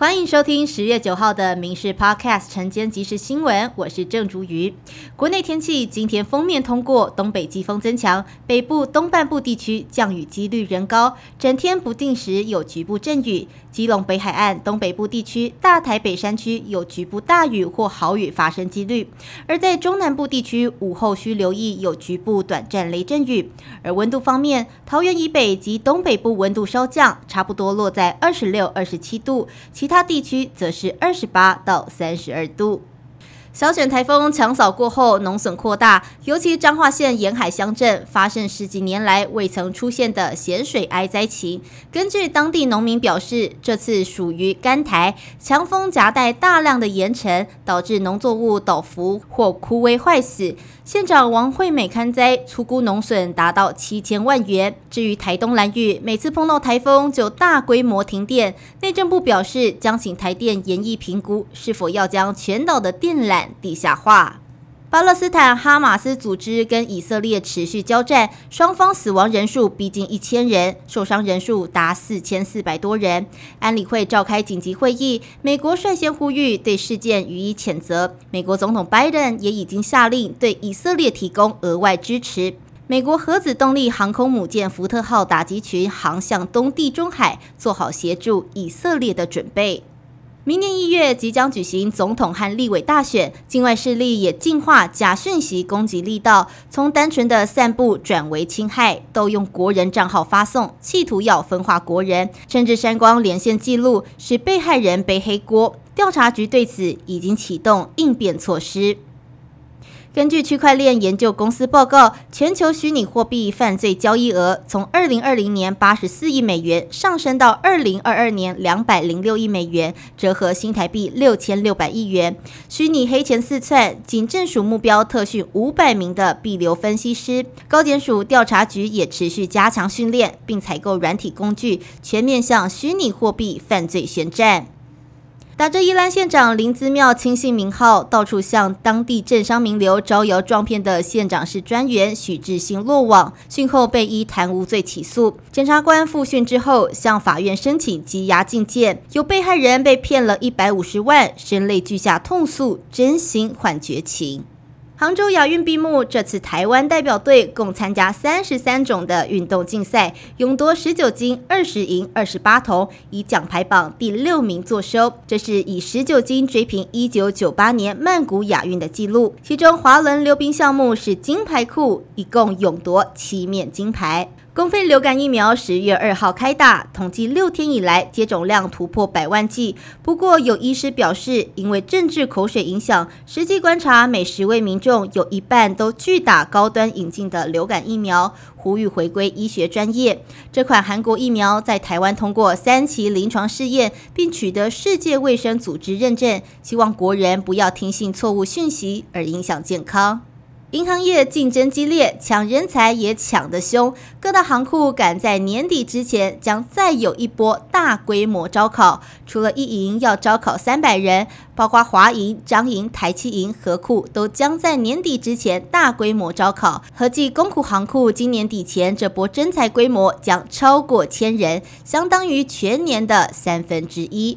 欢迎收听十月九号的《民事 Podcast》晨间即时新闻，我是郑竹瑜。国内天气今天封面通过，东北季风增强，北部东半部地区降雨几率仍高，整天不定时有局部阵雨。基隆北海岸东北部地区、大台北山区有局部大雨或豪雨发生几率，而在中南部地区午后需留意有局部短暂雷阵雨。而温度方面，桃园以北及东北部温度稍降，差不多落在二十六、二十七度，其他地区则是二十八到三十二度。小卷台风强扫过后，农损扩大，尤其彰化县沿海乡镇发生十几年来未曾出现的咸水哀灾情。根据当地农民表示，这次属于干台，强风夹带大量的盐尘，导致农作物倒伏或枯萎坏死。县长王惠美勘灾，粗估农损达到七千万元。至于台东蓝屿，每次碰到台风就大规模停电，内政部表示将请台电研议评估，是否要将全岛的电缆。地下化。巴勒斯坦哈马斯组织跟以色列持续交战，双方死亡人数逼近一千人，受伤人数达四千四百多人。安理会召开紧急会议，美国率先呼吁对事件予以谴责。美国总统拜登也已经下令对以色列提供额外支持。美国核子动力航空母舰福特号打击群航向东地中海，做好协助以色列的准备。明年一月即将举行总统和立委大选，境外势力也进化假讯息攻击力道，从单纯的散布转为侵害，都用国人账号发送，企图要分化国人，甚至删光连线记录，使被害人背黑锅。调查局对此已经启动应变措施。根据区块链研究公司报告，全球虚拟货币犯罪交易额从二零二零年八十四亿美元上升到二零二二年两百零六亿美元，折合新台币六千六百亿元。虚拟黑钱四窜，仅正署目标特训五百名的币流分析师。高检署调查局也持续加强训练，并采购软体工具，全面向虚拟货币犯罪宣战。打着宜兰县长林资妙亲信名号，到处向当地政商名流招摇撞骗的县长室专员许志兴落网，讯后被依贪污罪起诉。检察官复讯之后，向法院申请羁押禁见。有被害人被骗了一百五十万，声泪俱下痛诉，真心换绝情。杭州亚运闭幕，这次台湾代表队共参加三十三种的运动竞赛，勇夺十九金、二十银、二十八铜，以奖牌榜第六名坐收。这是以十九金追平一九九八年曼谷亚运的纪录。其中滑轮溜冰项目是金牌库，一共勇夺七面金牌。公费流感疫苗十月二号开打，统计六天以来接种量突破百万剂。不过有医师表示，因为政治口水影响，实际观察每十位民众有一半都拒打高端引进的流感疫苗，呼吁回归医学专业。这款韩国疫苗在台湾通过三期临床试验，并取得世界卫生组织认证，希望国人不要听信错误讯息而影响健康。银行业竞争激烈，抢人才也抢得凶。各大行库赶在年底之前将再有一波大规模招考。除了一银要招考三百人，包括华银、彰银、台七银、和库都将在年底之前大规模招考。合计公库行库今年底前这波征才规模将超过千人，相当于全年的三分之一。